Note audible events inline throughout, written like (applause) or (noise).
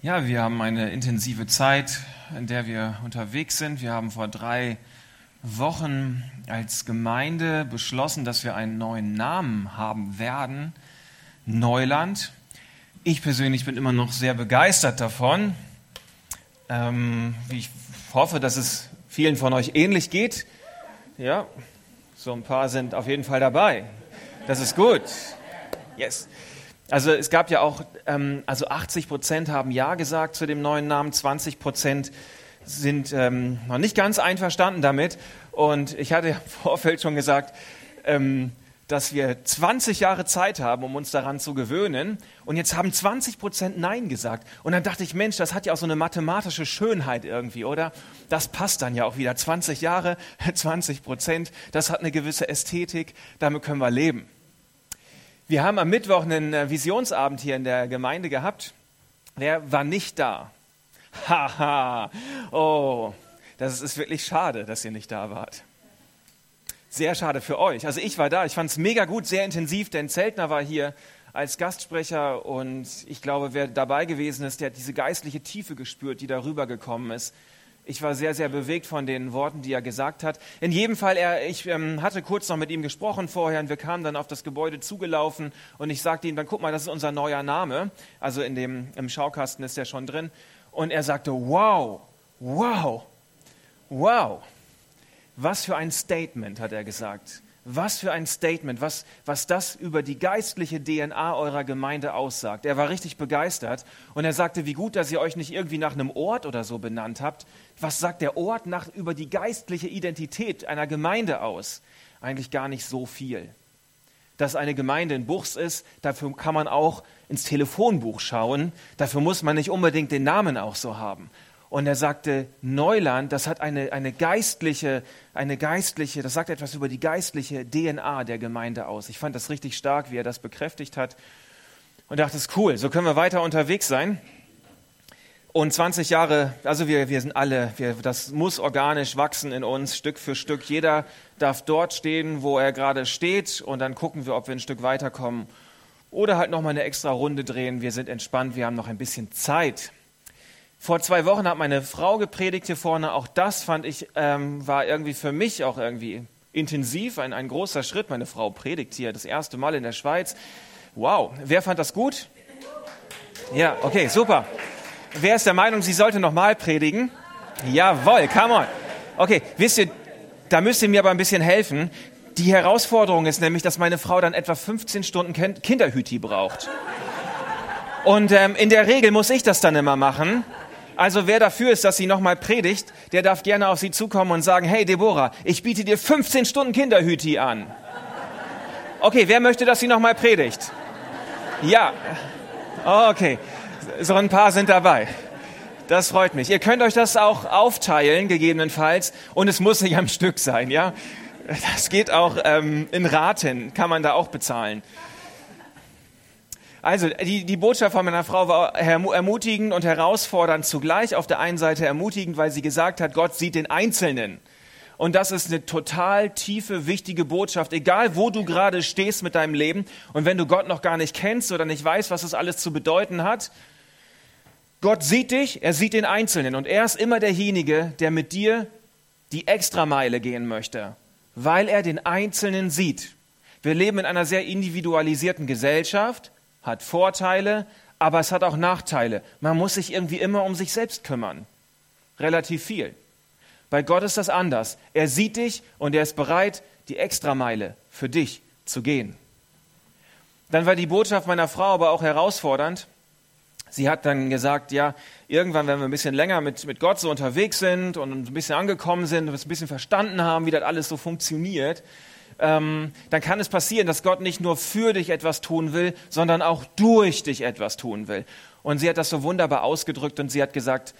Ja, wir haben eine intensive Zeit, in der wir unterwegs sind. Wir haben vor drei Wochen als Gemeinde beschlossen, dass wir einen neuen Namen haben werden. Neuland. Ich persönlich bin immer noch sehr begeistert davon. Ähm, ich hoffe, dass es vielen von euch ähnlich geht. Ja, so ein paar sind auf jeden Fall dabei. Das ist gut. Yes. Also es gab ja auch, ähm, also 80 Prozent haben Ja gesagt zu dem neuen Namen, 20 Prozent sind ähm, noch nicht ganz einverstanden damit. Und ich hatte im Vorfeld schon gesagt, ähm, dass wir 20 Jahre Zeit haben, um uns daran zu gewöhnen. Und jetzt haben 20 Prozent Nein gesagt. Und dann dachte ich, Mensch, das hat ja auch so eine mathematische Schönheit irgendwie, oder? Das passt dann ja auch wieder. 20 Jahre, (laughs) 20 Prozent, das hat eine gewisse Ästhetik, damit können wir leben. Wir haben am Mittwoch einen äh, Visionsabend hier in der Gemeinde gehabt. Wer war nicht da? (laughs) Haha, oh, das ist wirklich schade, dass ihr nicht da wart. Sehr schade für euch. Also ich war da, ich fand es mega gut, sehr intensiv, denn Zeltner war hier als Gastsprecher und ich glaube, wer dabei gewesen ist, der hat diese geistliche Tiefe gespürt, die darüber gekommen ist ich war sehr, sehr bewegt von den Worten, die er gesagt hat. In jedem Fall, er, ich ähm, hatte kurz noch mit ihm gesprochen vorher und wir kamen dann auf das Gebäude zugelaufen und ich sagte ihm dann, guck mal, das ist unser neuer Name. Also in dem, im Schaukasten ist der schon drin. Und er sagte, wow, wow, wow. Was für ein Statement, hat er gesagt. Was für ein Statement, was, was das über die geistliche DNA eurer Gemeinde aussagt. Er war richtig begeistert und er sagte, wie gut, dass ihr euch nicht irgendwie nach einem Ort oder so benannt habt. Was sagt der Ort nach, über die geistliche Identität einer Gemeinde aus? Eigentlich gar nicht so viel. Dass eine Gemeinde in Buchs ist, dafür kann man auch ins Telefonbuch schauen. Dafür muss man nicht unbedingt den Namen auch so haben. Und er sagte, Neuland, das hat eine, eine geistliche, eine geistliche, das sagt etwas über die geistliche DNA der Gemeinde aus. Ich fand das richtig stark, wie er das bekräftigt hat. Und dachte, ist cool, so können wir weiter unterwegs sein. Und 20 Jahre, also wir, wir sind alle, wir, das muss organisch wachsen in uns, Stück für Stück. Jeder darf dort stehen, wo er gerade steht, und dann gucken wir, ob wir ein Stück weiterkommen. Oder halt nochmal eine extra Runde drehen. Wir sind entspannt, wir haben noch ein bisschen Zeit. Vor zwei Wochen hat meine Frau gepredigt hier vorne. Auch das fand ich, ähm, war irgendwie für mich auch irgendwie intensiv, ein, ein großer Schritt. Meine Frau predigt hier das erste Mal in der Schweiz. Wow, wer fand das gut? Ja, okay, super. Wer ist der Meinung, sie sollte nochmal predigen? Jawohl, come on. Okay, wisst ihr, da müsst ihr mir aber ein bisschen helfen. Die Herausforderung ist nämlich, dass meine Frau dann etwa 15 Stunden Kinderhüti braucht. Und ähm, in der Regel muss ich das dann immer machen. Also wer dafür ist, dass sie nochmal predigt, der darf gerne auf sie zukommen und sagen, hey Deborah, ich biete dir 15 Stunden Kinderhüti an. Okay, wer möchte, dass sie nochmal predigt? Ja. Okay, so ein paar sind dabei. Das freut mich. Ihr könnt euch das auch aufteilen, gegebenenfalls. Und es muss nicht am Stück sein, ja. Das geht auch ähm, in Raten, kann man da auch bezahlen. Also die, die Botschaft von meiner Frau war ermutigend und herausfordernd zugleich. Auf der einen Seite ermutigend, weil sie gesagt hat, Gott sieht den Einzelnen. Und das ist eine total tiefe, wichtige Botschaft, egal wo du gerade stehst mit deinem Leben. Und wenn du Gott noch gar nicht kennst oder nicht weißt, was das alles zu bedeuten hat, Gott sieht dich, er sieht den Einzelnen. Und er ist immer derjenige, der mit dir die Extrameile gehen möchte, weil er den Einzelnen sieht. Wir leben in einer sehr individualisierten Gesellschaft hat Vorteile, aber es hat auch Nachteile. Man muss sich irgendwie immer um sich selbst kümmern. Relativ viel. Bei Gott ist das anders. Er sieht dich und er ist bereit, die Extrameile für dich zu gehen. Dann war die Botschaft meiner Frau aber auch herausfordernd. Sie hat dann gesagt, ja, irgendwann, wenn wir ein bisschen länger mit, mit Gott so unterwegs sind und ein bisschen angekommen sind und ein bisschen verstanden haben, wie das alles so funktioniert, ähm, dann kann es passieren, dass Gott nicht nur für dich etwas tun will, sondern auch durch dich etwas tun will. Und sie hat das so wunderbar ausgedrückt und sie hat gesagt,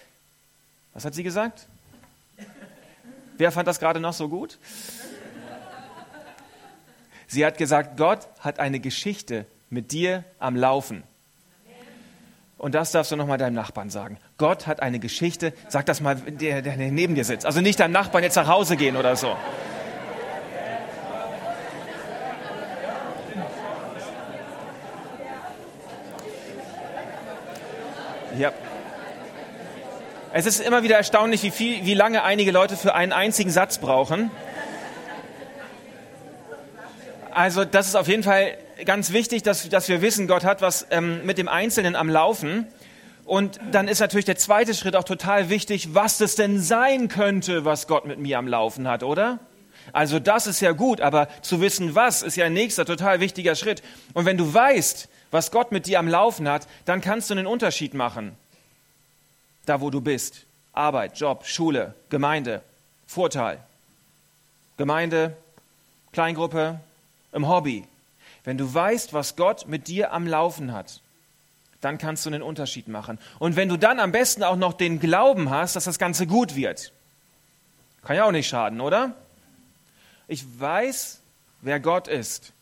was hat sie gesagt? Wer fand das gerade noch so gut? Sie hat gesagt, Gott hat eine Geschichte mit dir am Laufen. Und das darfst du nochmal deinem Nachbarn sagen. Gott hat eine Geschichte, sag das mal, der, der neben dir sitzt. Also nicht deinem Nachbarn jetzt nach Hause gehen oder so. Ja. Es ist immer wieder erstaunlich, wie, viel, wie lange einige Leute für einen einzigen Satz brauchen. Also das ist auf jeden Fall ganz wichtig, dass, dass wir wissen, Gott hat was ähm, mit dem Einzelnen am Laufen. Und dann ist natürlich der zweite Schritt auch total wichtig, was es denn sein könnte, was Gott mit mir am Laufen hat, oder? Also das ist ja gut, aber zu wissen, was, ist ja ein nächster total wichtiger Schritt. Und wenn du weißt, was Gott mit dir am Laufen hat, dann kannst du einen Unterschied machen. Da, wo du bist. Arbeit, Job, Schule, Gemeinde, Vorteil. Gemeinde, Kleingruppe, im Hobby. Wenn du weißt, was Gott mit dir am Laufen hat, dann kannst du einen Unterschied machen. Und wenn du dann am besten auch noch den Glauben hast, dass das Ganze gut wird, kann ja auch nicht schaden, oder? Ich weiß, wer Gott ist.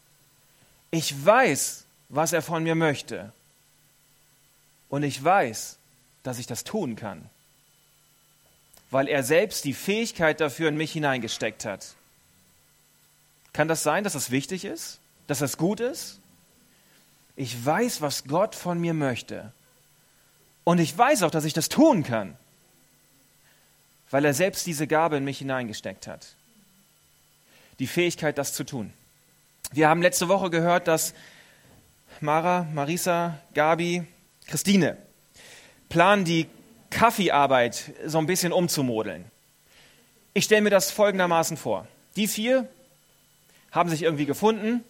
Ich weiß, was er von mir möchte. Und ich weiß, dass ich das tun kann, weil er selbst die Fähigkeit dafür in mich hineingesteckt hat. Kann das sein, dass das wichtig ist? Dass das gut ist? Ich weiß, was Gott von mir möchte. Und ich weiß auch, dass ich das tun kann, weil er selbst diese Gabe in mich hineingesteckt hat. Die Fähigkeit, das zu tun. Wir haben letzte Woche gehört, dass Mara, Marisa, Gabi, Christine planen die Kaffeearbeit so ein bisschen umzumodeln. Ich stelle mir das folgendermaßen vor. Die vier haben sich irgendwie gefunden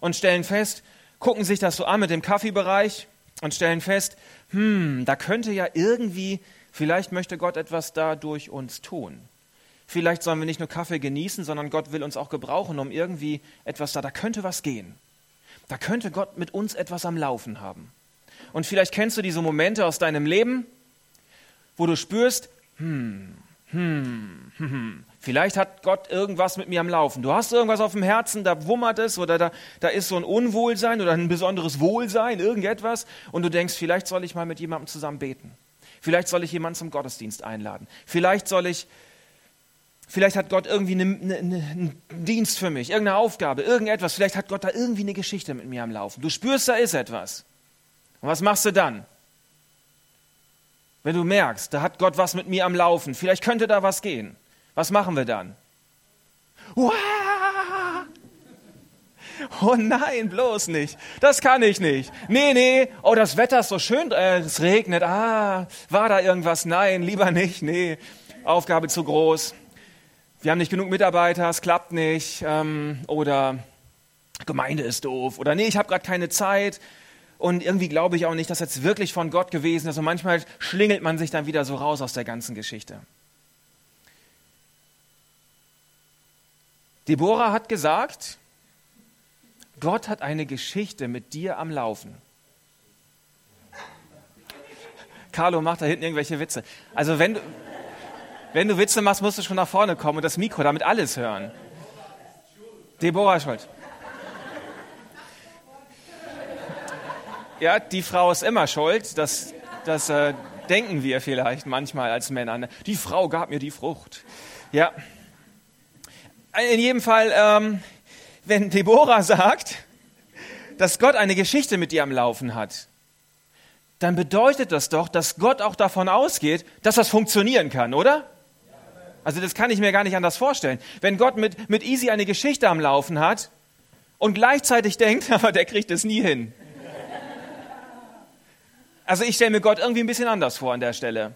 und stellen fest, gucken sich das so an mit dem Kaffeebereich und stellen fest, hm, da könnte ja irgendwie, vielleicht möchte Gott etwas da durch uns tun. Vielleicht sollen wir nicht nur Kaffee genießen, sondern Gott will uns auch gebrauchen, um irgendwie etwas da, da könnte was gehen. Da könnte Gott mit uns etwas am Laufen haben. Und vielleicht kennst du diese Momente aus deinem Leben, wo du spürst, hm, hm, hm, hm, vielleicht hat Gott irgendwas mit mir am Laufen. Du hast irgendwas auf dem Herzen, da wummert es oder da, da ist so ein Unwohlsein oder ein besonderes Wohlsein, irgendetwas. Und du denkst, vielleicht soll ich mal mit jemandem zusammen beten. Vielleicht soll ich jemanden zum Gottesdienst einladen. Vielleicht soll ich, vielleicht hat Gott irgendwie eine, eine, einen Dienst für mich, irgendeine Aufgabe, irgendetwas. Vielleicht hat Gott da irgendwie eine Geschichte mit mir am Laufen. Du spürst, da ist etwas. Und was machst du dann? Wenn du merkst, da hat Gott was mit mir am Laufen, vielleicht könnte da was gehen. Was machen wir dann? Oh nein, bloß nicht. Das kann ich nicht. Nee, nee. Oh, das Wetter ist so schön. Äh, es regnet. Ah, war da irgendwas? Nein, lieber nicht. Nee. Aufgabe zu groß. Wir haben nicht genug Mitarbeiter. Es klappt nicht. Ähm, oder Gemeinde ist doof. Oder nee, ich habe gerade keine Zeit. Und irgendwie glaube ich auch nicht, dass jetzt wirklich von Gott gewesen ist. Und manchmal schlingelt man sich dann wieder so raus aus der ganzen Geschichte. Deborah hat gesagt, Gott hat eine Geschichte mit dir am Laufen. Carlo macht da hinten irgendwelche Witze. Also wenn du, wenn du Witze machst, musst du schon nach vorne kommen und das Mikro, damit alles hören. Deborah schuld. Ja, die Frau ist immer schuld. Das, das äh, denken wir vielleicht manchmal als Männer. Die Frau gab mir die Frucht. Ja. In jedem Fall, ähm, wenn Deborah sagt, dass Gott eine Geschichte mit ihr am Laufen hat, dann bedeutet das doch, dass Gott auch davon ausgeht, dass das funktionieren kann, oder? Also das kann ich mir gar nicht anders vorstellen. Wenn Gott mit, mit Easy eine Geschichte am Laufen hat und gleichzeitig denkt, (laughs) aber der kriegt es nie hin. Also ich stelle mir Gott irgendwie ein bisschen anders vor an der Stelle.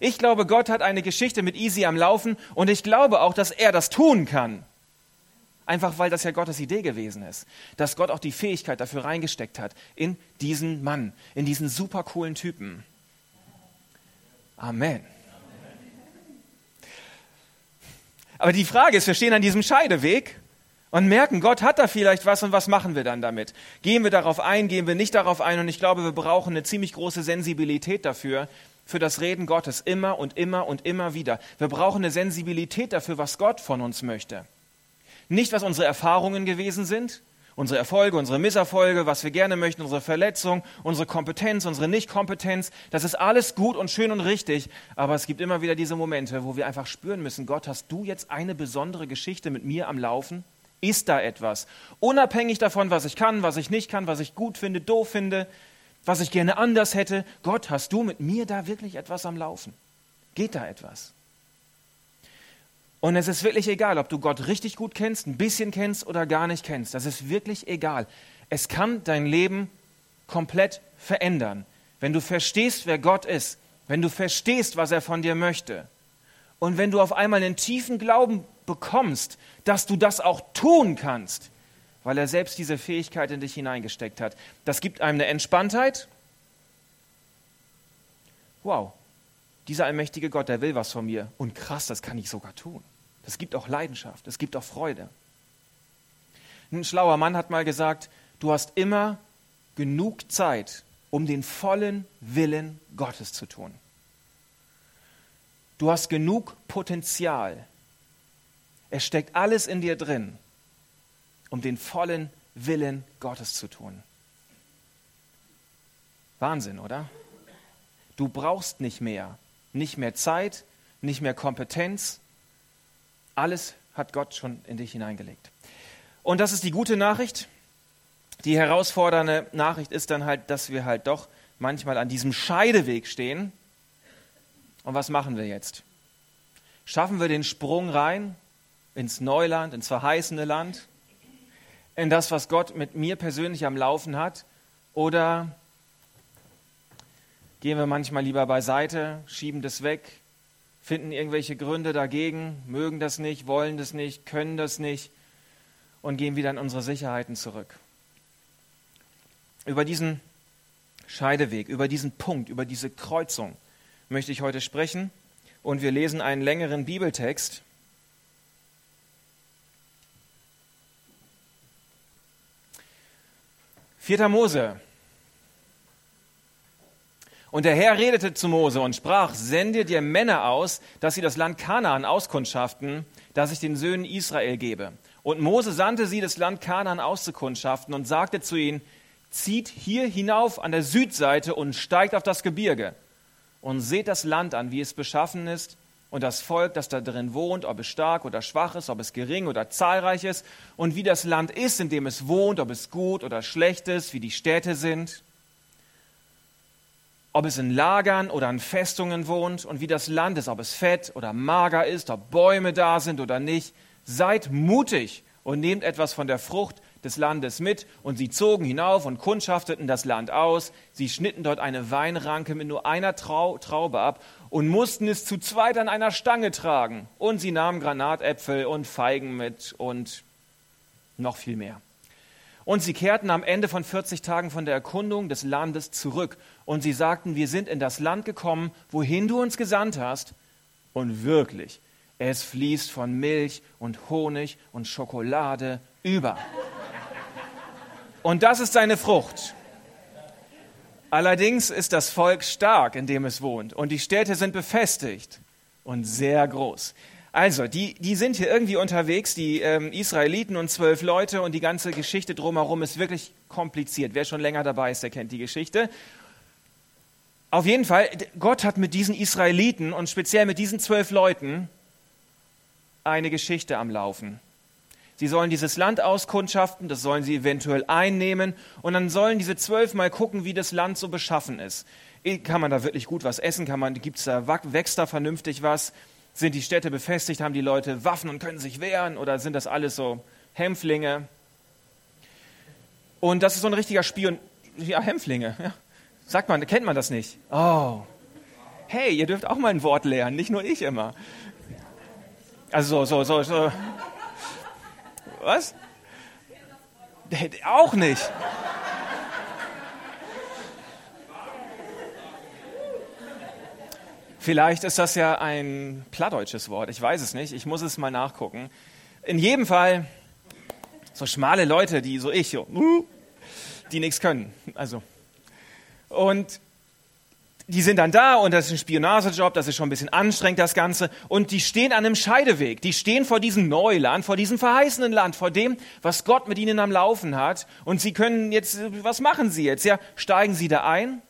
Ich glaube, Gott hat eine Geschichte mit Easy am Laufen und ich glaube auch, dass er das tun kann. Einfach weil das ja Gottes Idee gewesen ist. Dass Gott auch die Fähigkeit dafür reingesteckt hat in diesen Mann, in diesen super coolen Typen. Amen. Aber die Frage ist, wir stehen an diesem Scheideweg und merken, Gott hat da vielleicht was und was machen wir dann damit? Gehen wir darauf ein, gehen wir nicht darauf ein? Und ich glaube, wir brauchen eine ziemlich große Sensibilität dafür, für das Reden Gottes immer und immer und immer wieder. Wir brauchen eine Sensibilität dafür, was Gott von uns möchte. Nicht, was unsere Erfahrungen gewesen sind, unsere Erfolge, unsere Misserfolge, was wir gerne möchten, unsere Verletzung, unsere Kompetenz, unsere Nichtkompetenz. Das ist alles gut und schön und richtig. Aber es gibt immer wieder diese Momente, wo wir einfach spüren müssen, Gott, hast du jetzt eine besondere Geschichte mit mir am Laufen? ist da etwas. Unabhängig davon, was ich kann, was ich nicht kann, was ich gut finde, doof finde, was ich gerne anders hätte. Gott, hast du mit mir da wirklich etwas am Laufen? Geht da etwas? Und es ist wirklich egal, ob du Gott richtig gut kennst, ein bisschen kennst oder gar nicht kennst. Das ist wirklich egal. Es kann dein Leben komplett verändern, wenn du verstehst, wer Gott ist, wenn du verstehst, was er von dir möchte und wenn du auf einmal einen tiefen Glauben bekommst, dass du das auch tun kannst, weil er selbst diese Fähigkeit in dich hineingesteckt hat. Das gibt einem eine Entspanntheit. Wow, dieser allmächtige Gott, der will was von mir. Und krass, das kann ich sogar tun. Das gibt auch Leidenschaft, es gibt auch Freude. Ein schlauer Mann hat mal gesagt, du hast immer genug Zeit, um den vollen Willen Gottes zu tun. Du hast genug Potenzial. Es steckt alles in dir drin, um den vollen Willen Gottes zu tun. Wahnsinn, oder? Du brauchst nicht mehr, nicht mehr Zeit, nicht mehr Kompetenz. Alles hat Gott schon in dich hineingelegt. Und das ist die gute Nachricht. Die herausfordernde Nachricht ist dann halt, dass wir halt doch manchmal an diesem Scheideweg stehen. Und was machen wir jetzt? Schaffen wir den Sprung rein ins Neuland, ins verheißene Land, in das, was Gott mit mir persönlich am Laufen hat? Oder gehen wir manchmal lieber beiseite, schieben das weg, finden irgendwelche Gründe dagegen, mögen das nicht, wollen das nicht, können das nicht und gehen wieder in unsere Sicherheiten zurück? Über diesen Scheideweg, über diesen Punkt, über diese Kreuzung möchte ich heute sprechen. Und wir lesen einen längeren Bibeltext. Vierter Mose. Und der Herr redete zu Mose und sprach, sende dir Männer aus, dass sie das Land Kanaan auskundschaften, das ich den Söhnen Israel gebe. Und Mose sandte sie, das Land Kanaan auszukundschaften und sagte zu ihnen, zieht hier hinauf an der Südseite und steigt auf das Gebirge und seht das Land an, wie es beschaffen ist und das Volk, das da drin wohnt, ob es stark oder schwach ist, ob es gering oder zahlreich ist und wie das Land ist, in dem es wohnt, ob es gut oder schlecht ist, wie die Städte sind, ob es in Lagern oder in Festungen wohnt und wie das Land ist, ob es fett oder mager ist, ob Bäume da sind oder nicht. Seid mutig und nehmt etwas von der Frucht des Landes mit, und sie zogen hinauf und kundschafteten das Land aus. Sie schnitten dort eine Weinranke mit nur einer Trau Traube ab und mussten es zu zweit an einer Stange tragen. Und sie nahmen Granatäpfel und Feigen mit und noch viel mehr. Und sie kehrten am Ende von 40 Tagen von der Erkundung des Landes zurück. Und sie sagten, wir sind in das Land gekommen, wohin du uns gesandt hast. Und wirklich, es fließt von Milch und Honig und Schokolade über. Und das ist seine Frucht. Allerdings ist das Volk stark, in dem es wohnt, und die Städte sind befestigt und sehr groß. Also, die, die sind hier irgendwie unterwegs, die ähm, Israeliten und zwölf Leute, und die ganze Geschichte drumherum ist wirklich kompliziert. Wer schon länger dabei ist, der kennt die Geschichte. Auf jeden Fall, Gott hat mit diesen Israeliten und speziell mit diesen zwölf Leuten eine Geschichte am Laufen. Sie sollen dieses Land auskundschaften, das sollen sie eventuell einnehmen und dann sollen diese zwölf mal gucken, wie das Land so beschaffen ist. Kann man da wirklich gut was essen? Kann man, gibt's da, wächst da vernünftig was? Sind die Städte befestigt? Haben die Leute Waffen und können sich wehren? Oder sind das alles so Hämpflinge? Und das ist so ein richtiger Spion. Ja, Hämpflinge. Ja. Sagt man, kennt man das nicht? Oh. Hey, ihr dürft auch mal ein Wort lernen, nicht nur ich immer. Also so, so, so, so. Was? Auch nicht. Vielleicht ist das ja ein plattdeutsches Wort, ich weiß es nicht, ich muss es mal nachgucken. In jedem Fall so schmale Leute, die so ich, die nichts können. Also. Und die sind dann da und das ist ein Spionagejob, das ist schon ein bisschen anstrengend, das Ganze. Und die stehen an einem Scheideweg. Die stehen vor diesem Neuland, vor diesem verheißenen Land, vor dem, was Gott mit ihnen am Laufen hat. Und sie können jetzt, was machen sie jetzt? Ja, steigen sie da ein?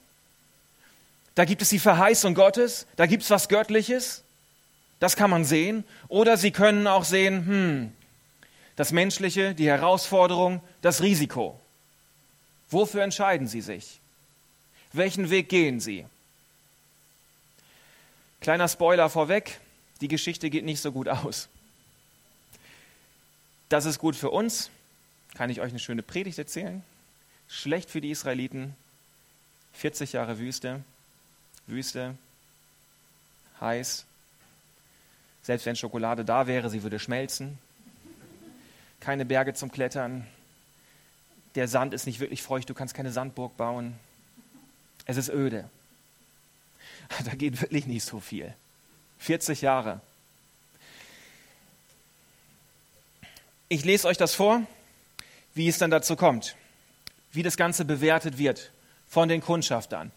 Da gibt es die Verheißung Gottes, da gibt es was Göttliches. Das kann man sehen. Oder sie können auch sehen, hm, das Menschliche, die Herausforderung, das Risiko. Wofür entscheiden sie sich? Welchen Weg gehen sie? Kleiner Spoiler vorweg, die Geschichte geht nicht so gut aus. Das ist gut für uns, kann ich euch eine schöne Predigt erzählen. Schlecht für die Israeliten, 40 Jahre Wüste, Wüste, heiß. Selbst wenn Schokolade da wäre, sie würde schmelzen. Keine Berge zum Klettern. Der Sand ist nicht wirklich feucht, du kannst keine Sandburg bauen. Es ist öde. (laughs) Da geht wirklich nicht so viel. 40 Jahre. Ich lese euch das vor, wie es dann dazu kommt, wie das Ganze bewertet wird von den Kundschaftern.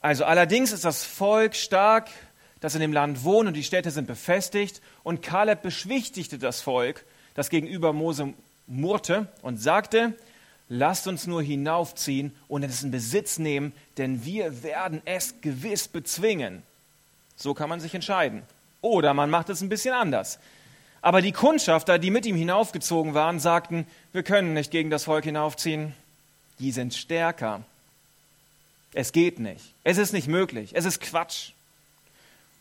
Also allerdings ist das Volk stark, das in dem Land wohnt und die Städte sind befestigt. Und Kaleb beschwichtigte das Volk, das gegenüber Mose murrte und sagte, lasst uns nur hinaufziehen und es in Besitz nehmen, denn wir werden es gewiss bezwingen. So kann man sich entscheiden. Oder man macht es ein bisschen anders. Aber die Kundschafter, die mit ihm hinaufgezogen waren, sagten, wir können nicht gegen das Volk hinaufziehen. Die sind stärker. Es geht nicht. Es ist nicht möglich. Es ist Quatsch.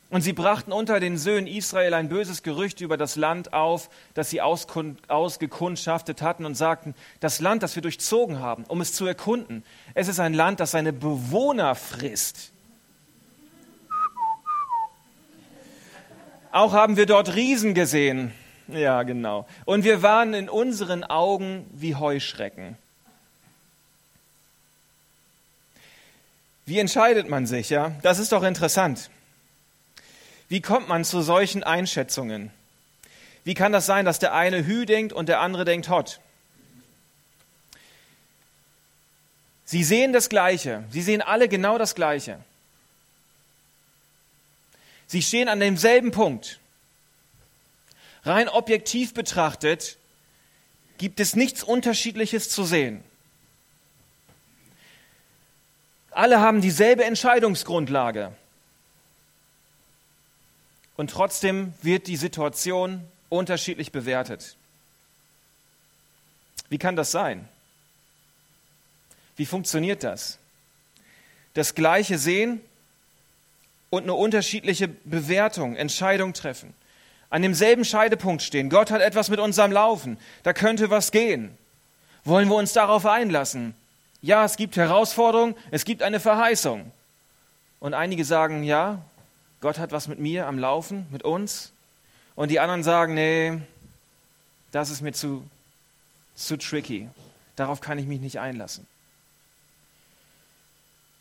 Und sie brachten unter den Söhnen Israel ein böses Gerücht über das Land auf, das sie ausgekundschaftet hatten und sagten, das Land, das wir durchzogen haben, um es zu erkunden, es ist ein Land, das seine Bewohner frisst. Auch haben wir dort Riesen gesehen. Ja, genau. Und wir waren in unseren Augen wie Heuschrecken. Wie entscheidet man sich, ja? Das ist doch interessant. Wie kommt man zu solchen Einschätzungen? Wie kann das sein, dass der eine Hü denkt und der andere denkt Hot? Sie sehen das Gleiche. Sie sehen alle genau das Gleiche. Sie stehen an demselben Punkt. Rein objektiv betrachtet gibt es nichts Unterschiedliches zu sehen. Alle haben dieselbe Entscheidungsgrundlage. Und trotzdem wird die Situation unterschiedlich bewertet. Wie kann das sein? Wie funktioniert das? Das gleiche sehen und eine unterschiedliche Bewertung, Entscheidung treffen. An demselben Scheidepunkt stehen. Gott hat etwas mit unserem Laufen. Da könnte was gehen. Wollen wir uns darauf einlassen? Ja, es gibt Herausforderungen, es gibt eine Verheißung. Und einige sagen, ja, Gott hat was mit mir am Laufen, mit uns. Und die anderen sagen, nee, das ist mir zu, zu tricky. Darauf kann ich mich nicht einlassen.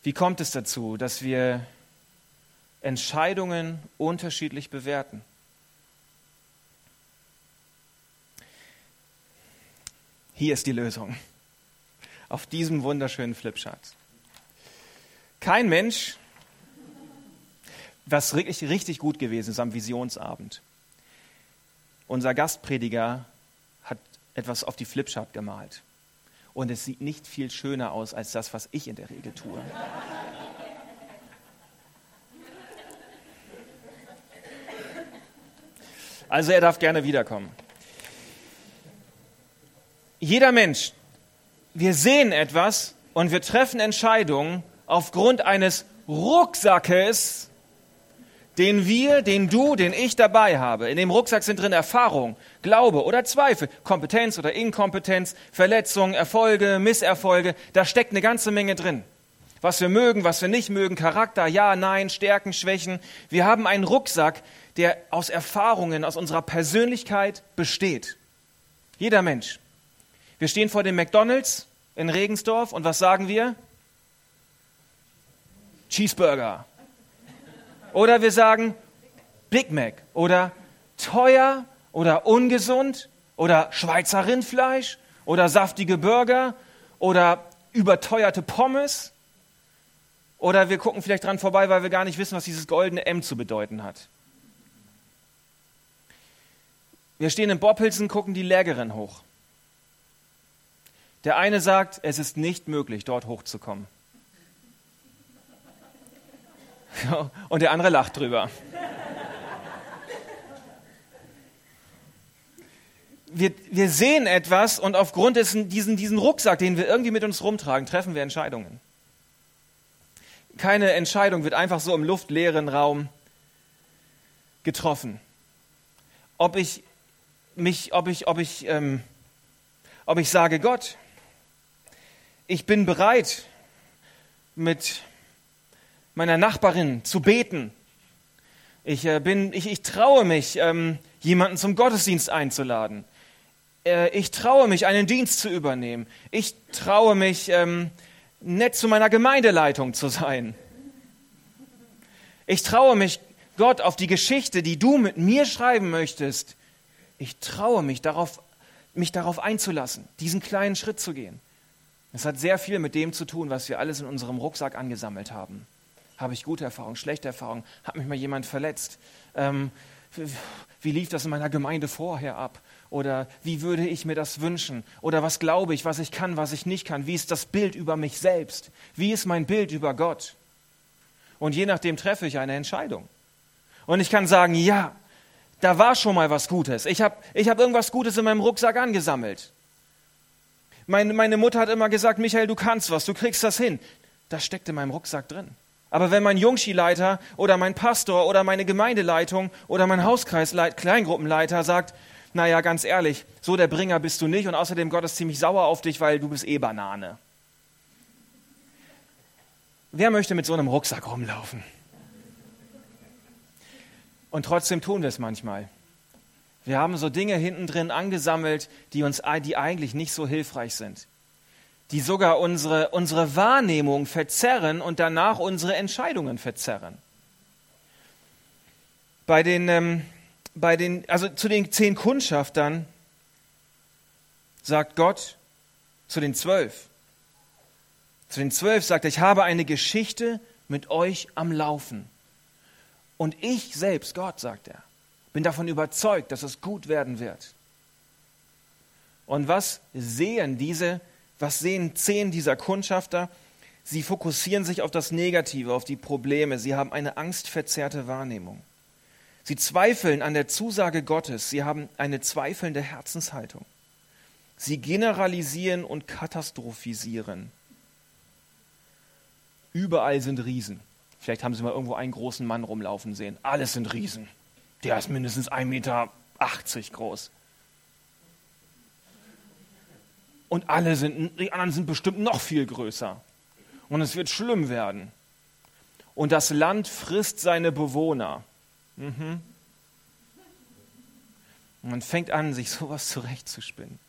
Wie kommt es dazu, dass wir Entscheidungen unterschiedlich bewerten? Hier ist die Lösung. Auf diesem wunderschönen Flipchart. Kein Mensch was richtig, richtig gut gewesen ist am Visionsabend. Unser Gastprediger hat etwas auf die Flipchart gemalt. Und es sieht nicht viel schöner aus als das, was ich in der Regel tue. Also er darf gerne wiederkommen. Jeder Mensch, wir sehen etwas und wir treffen Entscheidungen aufgrund eines Rucksackes, den wir, den du, den ich dabei habe. In dem Rucksack sind drin Erfahrung, Glaube oder Zweifel, Kompetenz oder Inkompetenz, Verletzungen, Erfolge, Misserfolge. Da steckt eine ganze Menge drin. Was wir mögen, was wir nicht mögen, Charakter, ja, nein, Stärken, Schwächen. Wir haben einen Rucksack, der aus Erfahrungen, aus unserer Persönlichkeit besteht. Jeder Mensch. Wir stehen vor dem McDonald's in Regensdorf und was sagen wir? Cheeseburger. Oder wir sagen Big Mac oder teuer oder ungesund oder Schweizer Rindfleisch oder saftige Burger oder überteuerte Pommes. Oder wir gucken vielleicht dran vorbei, weil wir gar nicht wissen, was dieses goldene M zu bedeuten hat. Wir stehen in Boppelsen, gucken die Lägerin hoch. Der eine sagt, es ist nicht möglich, dort hochzukommen. Und der andere lacht drüber. Wir, wir sehen etwas und aufgrund dessen, diesen, diesen Rucksack, den wir irgendwie mit uns rumtragen, treffen wir Entscheidungen. Keine Entscheidung wird einfach so im luftleeren Raum getroffen. Ob ich mich, ob ich, ob ich, ähm, ob ich sage, Gott, ich bin bereit, mit meiner Nachbarin zu beten. Ich äh, bin, ich, ich traue mich, ähm, jemanden zum Gottesdienst einzuladen. Äh, ich traue mich, einen Dienst zu übernehmen. Ich traue mich, ähm, nett zu meiner Gemeindeleitung zu sein. Ich traue mich, Gott, auf die Geschichte, die du mit mir schreiben möchtest, ich traue mich darauf, mich darauf einzulassen, diesen kleinen Schritt zu gehen. Es hat sehr viel mit dem zu tun, was wir alles in unserem Rucksack angesammelt haben. Habe ich gute Erfahrungen, schlechte Erfahrungen? Hat mich mal jemand verletzt? Ähm, wie lief das in meiner Gemeinde vorher ab? Oder wie würde ich mir das wünschen? Oder was glaube ich, was ich kann, was ich nicht kann? Wie ist das Bild über mich selbst? Wie ist mein Bild über Gott? Und je nachdem treffe ich eine Entscheidung. Und ich kann sagen, ja, da war schon mal was Gutes. Ich habe ich hab irgendwas Gutes in meinem Rucksack angesammelt. Meine, meine Mutter hat immer gesagt, Michael, du kannst was, du kriegst das hin. Das steckt in meinem Rucksack drin. Aber wenn mein Jungschileiter oder mein Pastor oder meine Gemeindeleitung oder mein Hauskreis Kleingruppenleiter sagt, naja, ganz ehrlich, so der Bringer bist du nicht und außerdem Gott ist ziemlich sauer auf dich, weil du bist eh Banane. Wer möchte mit so einem Rucksack rumlaufen? Und trotzdem tun wir es manchmal. Wir haben so Dinge hinten drin angesammelt, die uns, die eigentlich nicht so hilfreich sind, die sogar unsere, unsere Wahrnehmung verzerren und danach unsere Entscheidungen verzerren. Bei den, ähm, bei den, also zu den zehn Kundschaftern sagt Gott zu den zwölf, zu den zwölf sagt er, ich habe eine Geschichte mit euch am Laufen. Und ich selbst, Gott, sagt er, bin davon überzeugt, dass es gut werden wird. Und was sehen diese, was sehen zehn dieser Kundschafter? Sie fokussieren sich auf das Negative, auf die Probleme. Sie haben eine angstverzerrte Wahrnehmung. Sie zweifeln an der Zusage Gottes. Sie haben eine zweifelnde Herzenshaltung. Sie generalisieren und katastrophisieren. Überall sind Riesen. Vielleicht haben Sie mal irgendwo einen großen Mann rumlaufen sehen. Alles sind Riesen. Der ist mindestens 1,80 Meter groß. Und alle sind, die anderen sind bestimmt noch viel größer. Und es wird schlimm werden. Und das Land frisst seine Bewohner. Mhm. Man fängt an, sich sowas zurechtzuspinnen.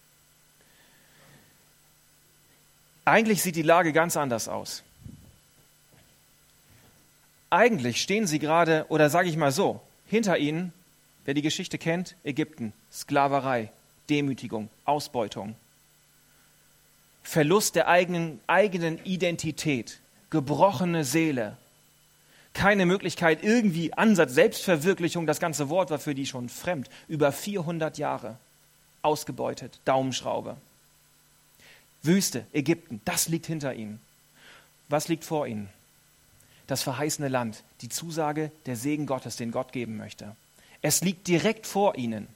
Eigentlich sieht die Lage ganz anders aus eigentlich stehen sie gerade, oder sage ich mal so, hinter ihnen, wer die Geschichte kennt, Ägypten, Sklaverei, Demütigung, Ausbeutung, Verlust der eigenen, eigenen Identität, gebrochene Seele, keine Möglichkeit, irgendwie Ansatz, Selbstverwirklichung, das ganze Wort war für die schon fremd, über 400 Jahre ausgebeutet, Daumenschraube. Wüste, Ägypten, das liegt hinter ihnen. Was liegt vor ihnen? Das verheißene Land, die Zusage, der Segen Gottes, den Gott geben möchte. Es liegt direkt vor ihnen.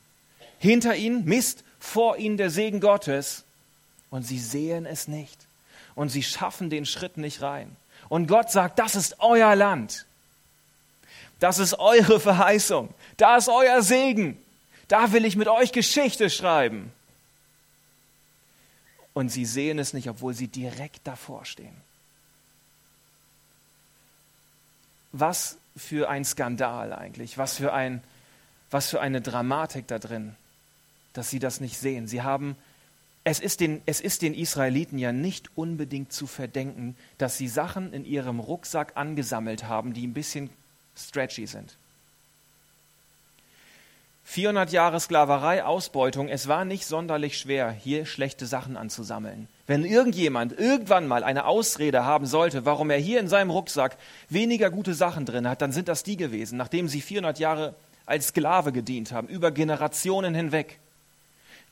Hinter ihnen Mist, vor ihnen der Segen Gottes. Und sie sehen es nicht. Und sie schaffen den Schritt nicht rein. Und Gott sagt, das ist euer Land. Das ist eure Verheißung. Da ist euer Segen. Da will ich mit euch Geschichte schreiben. Und sie sehen es nicht, obwohl sie direkt davor stehen. Was für ein Skandal eigentlich, was für, ein, was für eine Dramatik da drin, dass sie das nicht sehen. Sie haben, es ist, den, es ist den Israeliten ja nicht unbedingt zu verdenken, dass sie Sachen in ihrem Rucksack angesammelt haben, die ein bisschen stretchy sind. 400 Jahre Sklaverei, Ausbeutung, es war nicht sonderlich schwer, hier schlechte Sachen anzusammeln. Wenn irgendjemand irgendwann mal eine Ausrede haben sollte, warum er hier in seinem Rucksack weniger gute Sachen drin hat, dann sind das die gewesen, nachdem sie 400 Jahre als Sklave gedient haben, über Generationen hinweg.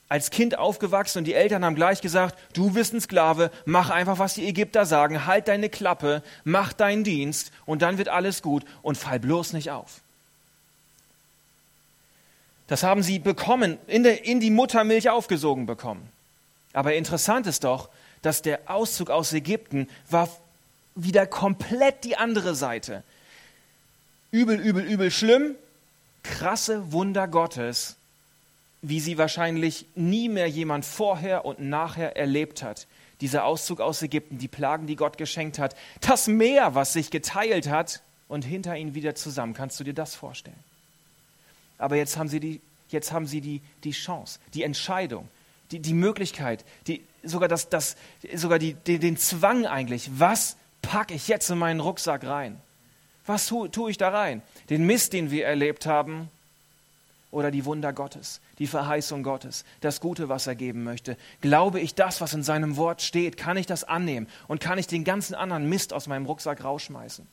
Als Kind aufgewachsen und die Eltern haben gleich gesagt, du bist ein Sklave, mach einfach, was die Ägypter sagen, halt deine Klappe, mach deinen Dienst und dann wird alles gut und fall bloß nicht auf. Das haben sie bekommen, in, der, in die Muttermilch aufgesogen bekommen. Aber interessant ist doch, dass der Auszug aus Ägypten war wieder komplett die andere Seite. Übel, übel, übel, schlimm. Krasse Wunder Gottes, wie sie wahrscheinlich nie mehr jemand vorher und nachher erlebt hat. Dieser Auszug aus Ägypten, die Plagen, die Gott geschenkt hat, das Meer, was sich geteilt hat und hinter ihnen wieder zusammen. Kannst du dir das vorstellen? Aber jetzt haben sie die, jetzt haben sie die, die Chance, die Entscheidung, die, die Möglichkeit, die, sogar, das, das, sogar die, die, den Zwang eigentlich. Was packe ich jetzt in meinen Rucksack rein? Was tue, tue ich da rein? Den Mist, den wir erlebt haben, oder die Wunder Gottes, die Verheißung Gottes, das Gute, was er geben möchte? Glaube ich das, was in seinem Wort steht? Kann ich das annehmen? Und kann ich den ganzen anderen Mist aus meinem Rucksack rausschmeißen?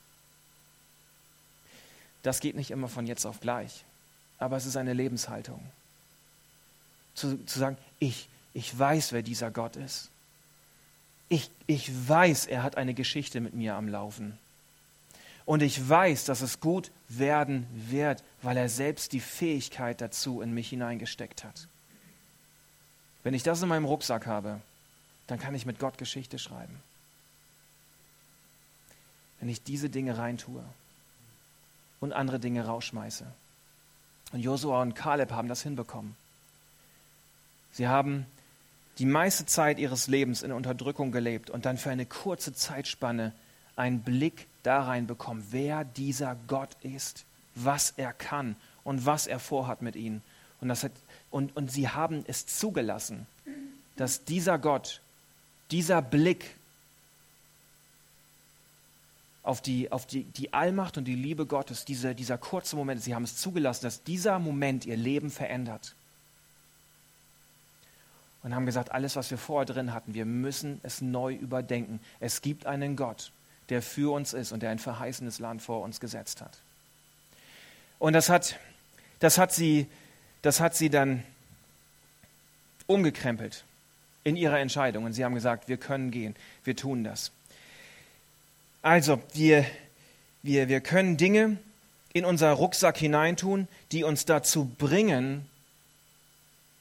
Das geht nicht immer von jetzt auf gleich, aber es ist eine Lebenshaltung. Zu, zu sagen, ich, ich weiß, wer dieser Gott ist. Ich, ich weiß, er hat eine Geschichte mit mir am Laufen. Und ich weiß, dass es gut werden wird, weil er selbst die Fähigkeit dazu in mich hineingesteckt hat. Wenn ich das in meinem Rucksack habe, dann kann ich mit Gott Geschichte schreiben. Wenn ich diese Dinge reintue und andere Dinge rausschmeiße. Und Josua und Kaleb haben das hinbekommen. Sie haben die meiste Zeit ihres Lebens in Unterdrückung gelebt und dann für eine kurze Zeitspanne einen Blick da rein bekommen, wer dieser Gott ist, was er kann und was er vorhat mit ihnen. Und, das hat, und, und sie haben es zugelassen, dass dieser Gott, dieser Blick auf die, auf die, die Allmacht und die Liebe Gottes, diese, dieser kurze Moment, sie haben es zugelassen, dass dieser Moment ihr Leben verändert und haben gesagt, alles, was wir vorher drin hatten, wir müssen es neu überdenken. Es gibt einen Gott, der für uns ist und der ein verheißenes Land vor uns gesetzt hat. Und das hat, das hat, sie, das hat sie dann umgekrempelt in ihrer Entscheidung. Und sie haben gesagt, wir können gehen, wir tun das. Also, wir, wir, wir können Dinge in unser Rucksack hineintun, die uns dazu bringen,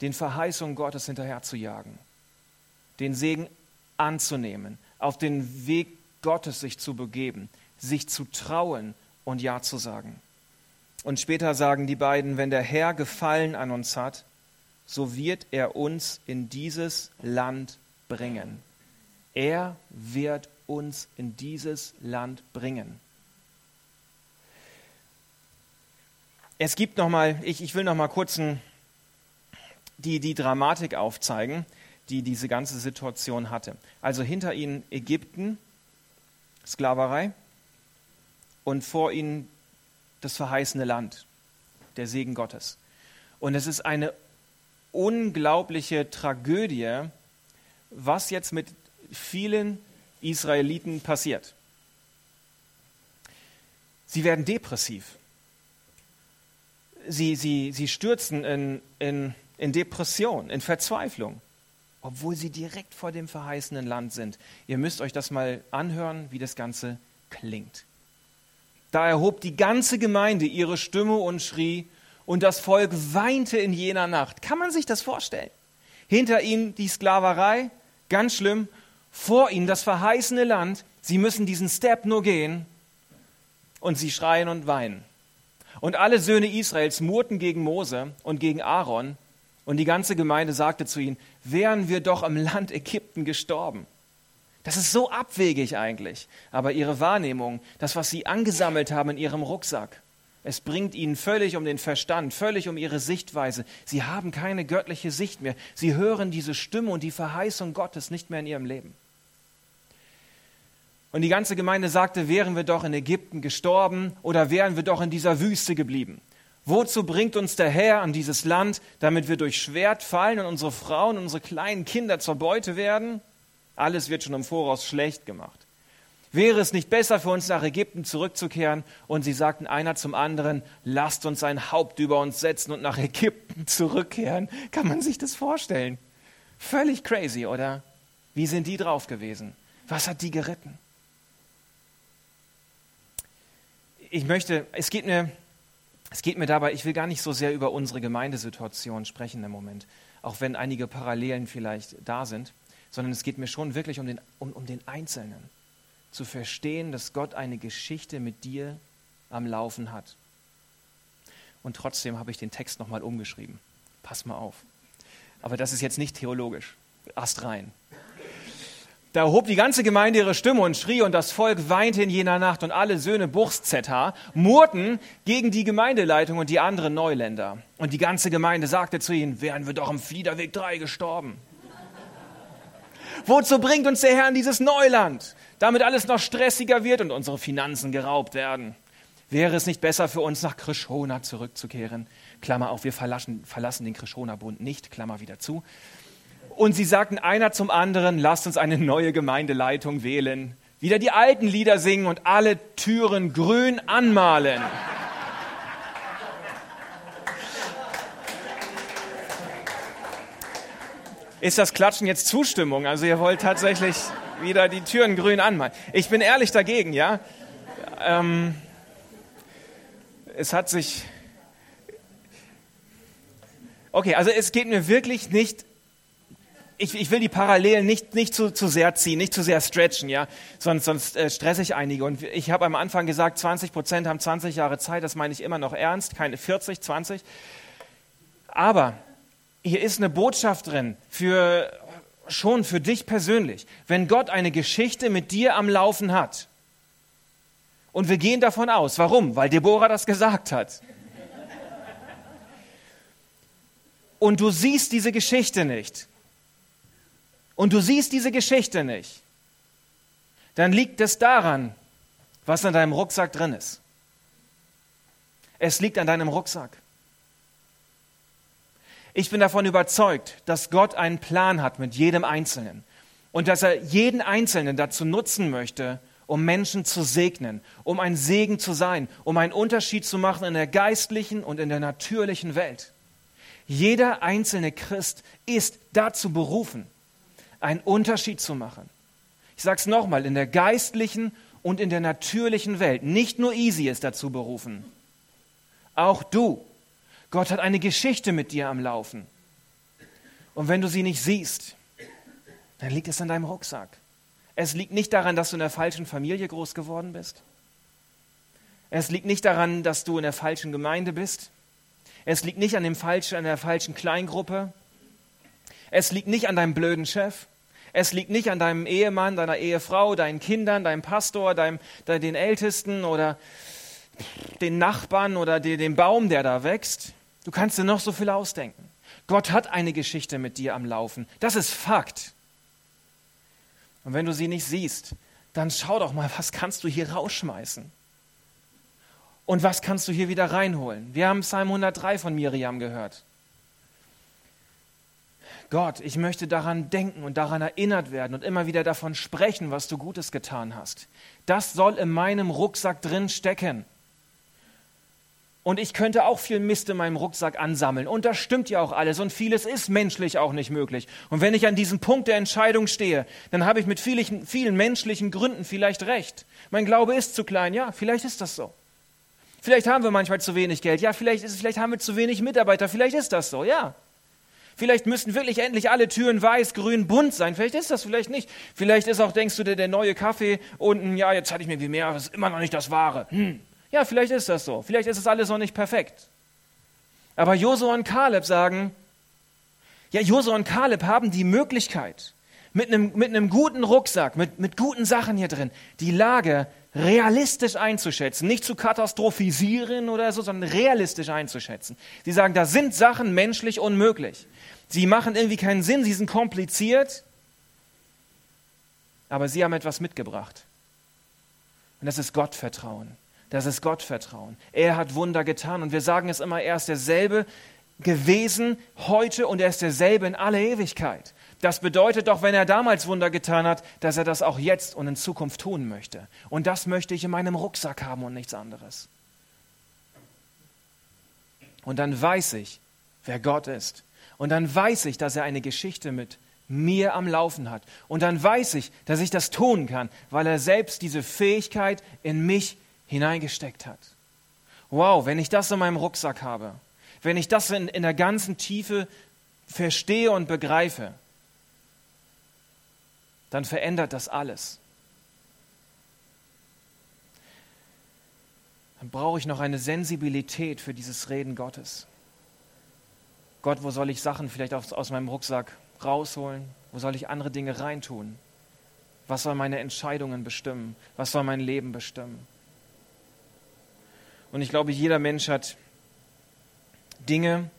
den Verheißungen Gottes hinterherzujagen, den Segen anzunehmen, auf den Weg Gottes sich zu begeben, sich zu trauen und Ja zu sagen. Und später sagen die beiden, wenn der Herr Gefallen an uns hat, so wird er uns in dieses Land bringen. Er wird uns in dieses Land bringen. Es gibt noch mal, ich, ich will noch mal kurz einen die die Dramatik aufzeigen, die diese ganze Situation hatte. Also hinter ihnen Ägypten, Sklaverei und vor ihnen das verheißene Land, der Segen Gottes. Und es ist eine unglaubliche Tragödie, was jetzt mit vielen Israeliten passiert. Sie werden depressiv. Sie, sie, sie stürzen in, in in Depression, in Verzweiflung, obwohl sie direkt vor dem verheißenen Land sind. Ihr müsst euch das mal anhören, wie das Ganze klingt. Da erhob die ganze Gemeinde ihre Stimme und schrie, und das Volk weinte in jener Nacht. Kann man sich das vorstellen? Hinter ihnen die Sklaverei, ganz schlimm, vor ihnen das verheißene Land, sie müssen diesen Step nur gehen und sie schreien und weinen. Und alle Söhne Israels murrten gegen Mose und gegen Aaron und die ganze Gemeinde sagte zu ihnen, wären wir doch im Land Ägypten gestorben. Das ist so abwegig eigentlich. Aber ihre Wahrnehmung, das, was sie angesammelt haben in ihrem Rucksack, es bringt ihnen völlig um den Verstand, völlig um ihre Sichtweise. Sie haben keine göttliche Sicht mehr. Sie hören diese Stimme und die Verheißung Gottes nicht mehr in ihrem Leben. Und die ganze Gemeinde sagte, wären wir doch in Ägypten gestorben oder wären wir doch in dieser Wüste geblieben. Wozu bringt uns der Herr an dieses Land, damit wir durch Schwert fallen und unsere Frauen und unsere kleinen Kinder zur Beute werden? Alles wird schon im Voraus schlecht gemacht. Wäre es nicht besser für uns nach Ägypten zurückzukehren? Und sie sagten einer zum anderen, lasst uns ein Haupt über uns setzen und nach Ägypten zurückkehren. Kann man sich das vorstellen? Völlig crazy, oder? Wie sind die drauf gewesen? Was hat die geritten? Ich möchte, es geht mir es geht mir dabei, ich will gar nicht so sehr über unsere Gemeindesituation sprechen im Moment, auch wenn einige Parallelen vielleicht da sind, sondern es geht mir schon wirklich um den, um, um den Einzelnen. zu verstehen, dass Gott eine Geschichte mit dir am Laufen hat. Und trotzdem habe ich den Text nochmal umgeschrieben. Pass mal auf. Aber das ist jetzt nicht theologisch. Ast rein. Da hob die ganze Gemeinde ihre Stimme und schrie, und das Volk weinte in jener Nacht, und alle Söhne Buchs ZH murrten gegen die Gemeindeleitung und die anderen Neuländer. Und die ganze Gemeinde sagte zu ihnen, wären wir doch im Fliederweg 3 gestorben. Wozu bringt uns der Herr in dieses Neuland, damit alles noch stressiger wird und unsere Finanzen geraubt werden? Wäre es nicht besser für uns, nach Krishona zurückzukehren? Klammer auf, wir verlassen, verlassen den Krishona-Bund nicht, Klammer wieder zu. Und sie sagten einer zum anderen, lasst uns eine neue Gemeindeleitung wählen. Wieder die alten Lieder singen und alle Türen grün anmalen. Ist das Klatschen jetzt Zustimmung? Also ihr wollt tatsächlich wieder die Türen grün anmalen. Ich bin ehrlich dagegen, ja. Ähm, es hat sich. Okay, also es geht mir wirklich nicht ich, ich will die Parallelen nicht, nicht zu, zu sehr ziehen, nicht zu sehr stretchen, ja, sonst, sonst äh, stresse ich einige. Und ich habe am Anfang gesagt, 20 Prozent haben 20 Jahre Zeit, das meine ich immer noch ernst, keine 40, 20. Aber hier ist eine Botschaft drin für schon für dich persönlich. Wenn Gott eine Geschichte mit dir am Laufen hat, und wir gehen davon aus, warum? Weil Deborah das gesagt hat. Und du siehst diese Geschichte nicht und du siehst diese Geschichte nicht, dann liegt es daran, was in deinem Rucksack drin ist. Es liegt an deinem Rucksack. Ich bin davon überzeugt, dass Gott einen Plan hat mit jedem Einzelnen und dass er jeden Einzelnen dazu nutzen möchte, um Menschen zu segnen, um ein Segen zu sein, um einen Unterschied zu machen in der geistlichen und in der natürlichen Welt. Jeder einzelne Christ ist dazu berufen einen Unterschied zu machen. Ich sage es nochmal, in der geistlichen und in der natürlichen Welt. Nicht nur Easy ist dazu berufen. Auch du. Gott hat eine Geschichte mit dir am Laufen. Und wenn du sie nicht siehst, dann liegt es an deinem Rucksack. Es liegt nicht daran, dass du in der falschen Familie groß geworden bist. Es liegt nicht daran, dass du in der falschen Gemeinde bist. Es liegt nicht an, dem falschen, an der falschen Kleingruppe. Es liegt nicht an deinem blöden Chef. Es liegt nicht an deinem Ehemann, deiner Ehefrau, deinen Kindern, deinem Pastor, deinem, den Ältesten oder den Nachbarn oder dem Baum, der da wächst. Du kannst dir noch so viel ausdenken. Gott hat eine Geschichte mit dir am Laufen. Das ist Fakt. Und wenn du sie nicht siehst, dann schau doch mal, was kannst du hier rausschmeißen? Und was kannst du hier wieder reinholen? Wir haben Psalm 103 von Miriam gehört. Gott, ich möchte daran denken und daran erinnert werden und immer wieder davon sprechen, was du Gutes getan hast. Das soll in meinem Rucksack drin stecken. Und ich könnte auch viel Mist in meinem Rucksack ansammeln. Und das stimmt ja auch alles. Und vieles ist menschlich auch nicht möglich. Und wenn ich an diesem Punkt der Entscheidung stehe, dann habe ich mit vielen, vielen menschlichen Gründen vielleicht recht. Mein Glaube ist zu klein. Ja, vielleicht ist das so. Vielleicht haben wir manchmal zu wenig Geld. Ja, vielleicht, ist, vielleicht haben wir zu wenig Mitarbeiter. Vielleicht ist das so. Ja. Vielleicht müssten wirklich endlich alle Türen weiß, grün, bunt sein. Vielleicht ist das vielleicht nicht. Vielleicht ist auch, denkst du dir, der neue Kaffee unten, ja, jetzt hatte ich mir wie mehr, das ist immer noch nicht das Wahre. Hm. Ja, vielleicht ist das so. Vielleicht ist es alles noch nicht perfekt. Aber Josua und Kaleb sagen, ja, Josua und Kaleb haben die Möglichkeit, mit einem, mit einem guten Rucksack, mit, mit guten Sachen hier drin, die Lage realistisch einzuschätzen, nicht zu katastrophisieren oder so, sondern realistisch einzuschätzen. Sie sagen, da sind Sachen menschlich unmöglich. Sie machen irgendwie keinen Sinn, sie sind kompliziert, aber sie haben etwas mitgebracht. Und das ist Gottvertrauen. Das ist Gottvertrauen. Er hat Wunder getan und wir sagen es immer, er ist derselbe gewesen heute und er ist derselbe in alle Ewigkeit. Das bedeutet doch, wenn er damals Wunder getan hat, dass er das auch jetzt und in Zukunft tun möchte. Und das möchte ich in meinem Rucksack haben und nichts anderes. Und dann weiß ich, wer Gott ist. Und dann weiß ich, dass er eine Geschichte mit mir am Laufen hat. Und dann weiß ich, dass ich das tun kann, weil er selbst diese Fähigkeit in mich hineingesteckt hat. Wow, wenn ich das in meinem Rucksack habe, wenn ich das in, in der ganzen Tiefe verstehe und begreife, dann verändert das alles. dann brauche ich noch eine Sensibilität für dieses Reden Gottes. Gott, wo soll ich Sachen vielleicht aus, aus meinem Rucksack rausholen? Wo soll ich andere Dinge reintun? Was soll meine Entscheidungen bestimmen? Was soll mein Leben bestimmen? Und ich glaube, jeder Mensch hat Dinge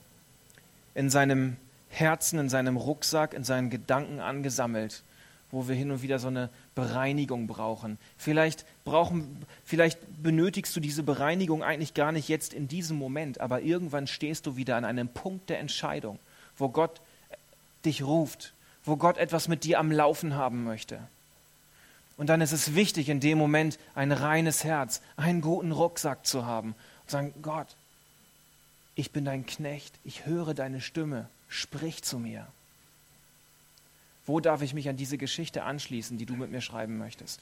in seinem Herzen, in seinem Rucksack, in seinen Gedanken angesammelt, wo wir hin und wieder so eine Bereinigung brauchen. Vielleicht, brauchen, vielleicht benötigst du diese Bereinigung eigentlich gar nicht jetzt in diesem Moment, aber irgendwann stehst du wieder an einem Punkt der Entscheidung, wo Gott dich ruft, wo Gott etwas mit dir am Laufen haben möchte. Und dann ist es wichtig, in dem Moment ein reines Herz, einen guten Rucksack zu haben und sagen, Gott, ich bin dein Knecht, ich höre deine Stimme, sprich zu mir. Wo darf ich mich an diese Geschichte anschließen, die du mit mir schreiben möchtest?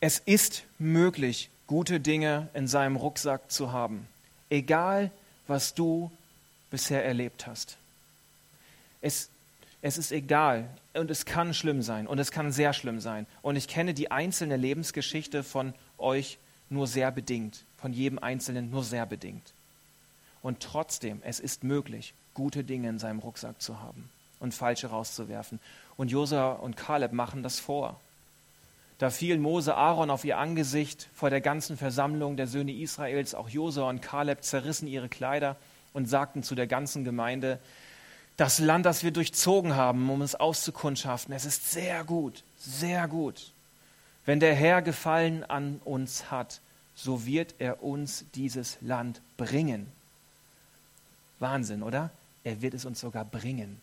Es ist möglich, gute Dinge in seinem Rucksack zu haben, egal was du bisher erlebt hast. Es, es ist egal und es kann schlimm sein und es kann sehr schlimm sein. Und ich kenne die einzelne Lebensgeschichte von euch nur sehr bedingt, von jedem Einzelnen nur sehr bedingt. Und trotzdem, es ist möglich, gute Dinge in seinem Rucksack zu haben und falsche rauszuwerfen. Und Josua und Kaleb machen das vor. Da fiel Mose Aaron auf ihr Angesicht vor der ganzen Versammlung der Söhne Israels. Auch Josua und Kaleb zerrissen ihre Kleider und sagten zu der ganzen Gemeinde, das Land, das wir durchzogen haben, um es auszukundschaften, es ist sehr gut, sehr gut. Wenn der Herr Gefallen an uns hat, so wird er uns dieses Land bringen. Wahnsinn, oder? Er wird es uns sogar bringen.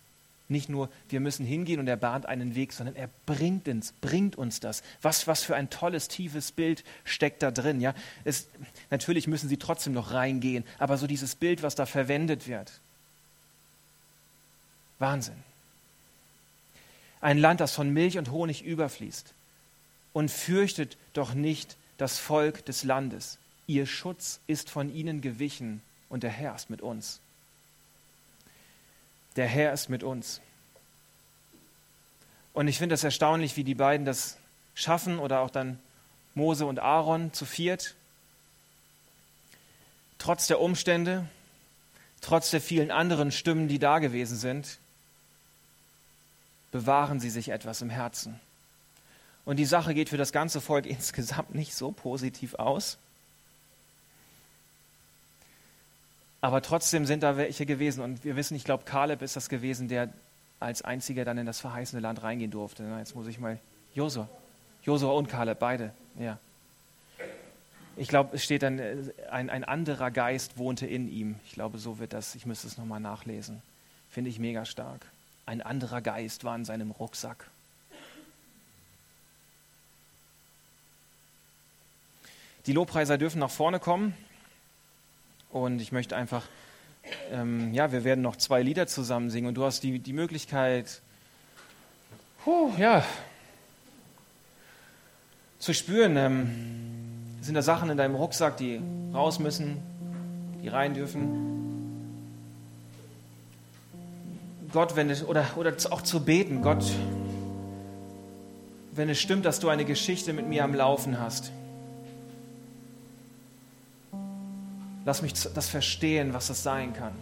Nicht nur, wir müssen hingehen und er bahnt einen Weg, sondern er bringt uns, bringt uns das. Was, was für ein tolles, tiefes Bild steckt da drin. Ja? Es, natürlich müssen sie trotzdem noch reingehen, aber so dieses Bild, was da verwendet wird. Wahnsinn. Ein Land, das von Milch und Honig überfließt. Und fürchtet doch nicht das Volk des Landes. Ihr Schutz ist von ihnen gewichen und der Herr ist mit uns der Herr ist mit uns. Und ich finde es erstaunlich, wie die beiden das schaffen oder auch dann Mose und Aaron zu viert. Trotz der Umstände, trotz der vielen anderen Stimmen, die da gewesen sind, bewahren sie sich etwas im Herzen. Und die Sache geht für das ganze Volk (laughs) insgesamt nicht so positiv aus. Aber trotzdem sind da welche gewesen. Und wir wissen, ich glaube, Kaleb ist das gewesen, der als einziger dann in das verheißene Land reingehen durfte. Jetzt muss ich mal. Josua. Josua und Kaleb, beide. Ja. Ich glaube, es steht dann, äh, ein, ein anderer Geist wohnte in ihm. Ich glaube, so wird das. Ich müsste es nochmal nachlesen. Finde ich mega stark. Ein anderer Geist war in seinem Rucksack. Die Lobpreiser dürfen nach vorne kommen. Und ich möchte einfach, ähm, ja, wir werden noch zwei Lieder zusammen singen. Und du hast die, die Möglichkeit, puh, ja, zu spüren, ähm, sind da Sachen in deinem Rucksack, die raus müssen, die rein dürfen. Gott, wenn es, oder, oder auch zu beten, Gott, wenn es stimmt, dass du eine Geschichte mit mir am Laufen hast, Lass mich das verstehen, was das sein kann.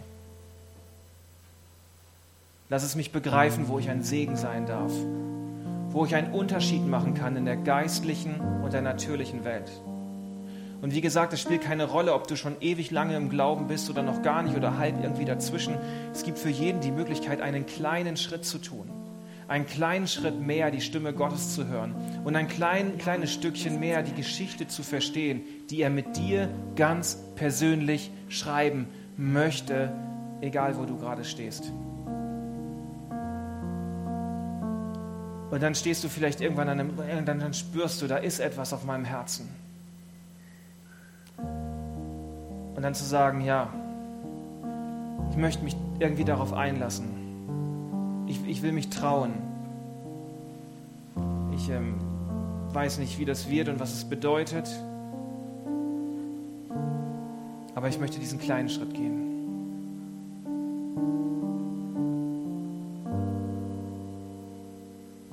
Lass es mich begreifen, wo ich ein Segen sein darf, wo ich einen Unterschied machen kann in der geistlichen und der natürlichen Welt. Und wie gesagt, es spielt keine Rolle, ob du schon ewig lange im Glauben bist oder noch gar nicht oder halb irgendwie dazwischen. Es gibt für jeden die Möglichkeit, einen kleinen Schritt zu tun einen kleinen Schritt mehr die Stimme Gottes zu hören und ein klein, kleines Stückchen mehr die Geschichte zu verstehen, die er mit dir ganz persönlich schreiben möchte, egal wo du gerade stehst. Und dann stehst du vielleicht irgendwann an einem, dann, dann spürst du, da ist etwas auf meinem Herzen. Und dann zu sagen, ja, ich möchte mich irgendwie darauf einlassen. Ich, ich will mich trauen. Ich ähm, weiß nicht, wie das wird und was es bedeutet. Aber ich möchte diesen kleinen Schritt gehen.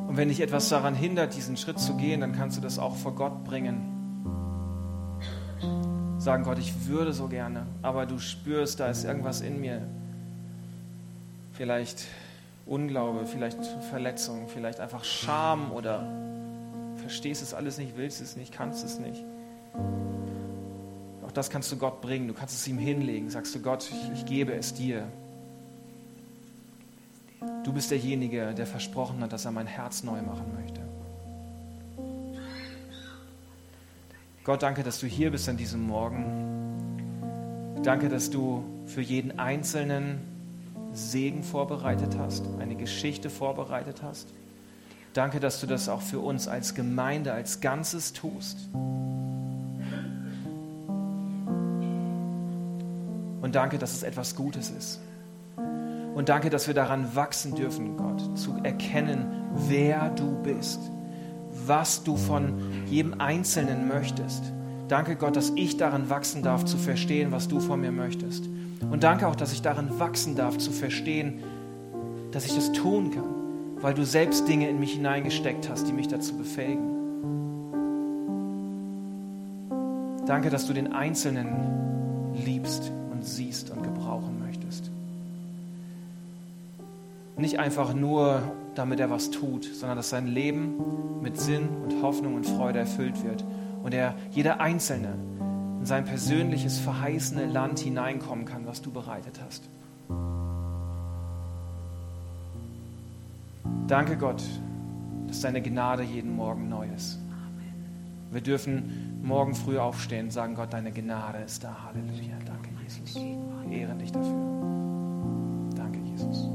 Und wenn dich etwas daran hindert, diesen Schritt zu gehen, dann kannst du das auch vor Gott bringen. sagen, Gott, ich würde so gerne, aber du spürst, da ist irgendwas in mir. Vielleicht Unglaube, vielleicht Verletzung, vielleicht einfach Scham oder verstehst es alles nicht, willst es nicht, kannst es nicht. Auch das kannst du Gott bringen, du kannst es ihm hinlegen, sagst du Gott, ich, ich gebe es dir. Du bist derjenige, der versprochen hat, dass er mein Herz neu machen möchte. Gott, danke, dass du hier bist an diesem Morgen. Danke, dass du für jeden Einzelnen Segen vorbereitet hast, eine Geschichte vorbereitet hast. Danke, dass du das auch für uns als Gemeinde, als Ganzes tust. Und danke, dass es etwas Gutes ist. Und danke, dass wir daran wachsen dürfen, Gott, zu erkennen, wer du bist, was du von jedem Einzelnen möchtest. Danke, Gott, dass ich daran wachsen darf, zu verstehen, was du von mir möchtest. Und danke auch, dass ich darin wachsen darf, zu verstehen, dass ich das tun kann, weil du selbst Dinge in mich hineingesteckt hast, die mich dazu befähigen. Danke, dass du den Einzelnen liebst und siehst und gebrauchen möchtest. Nicht einfach nur, damit er was tut, sondern dass sein Leben mit Sinn und Hoffnung und Freude erfüllt wird und er jeder Einzelne in sein persönliches verheißene Land hineinkommen kann, was du bereitet hast. Danke Gott, dass deine Gnade jeden Morgen neu ist. Wir dürfen morgen früh aufstehen und sagen, Gott, deine Gnade ist da. Halleluja. Danke, Jesus. Wir ehren dich dafür. Danke, Jesus.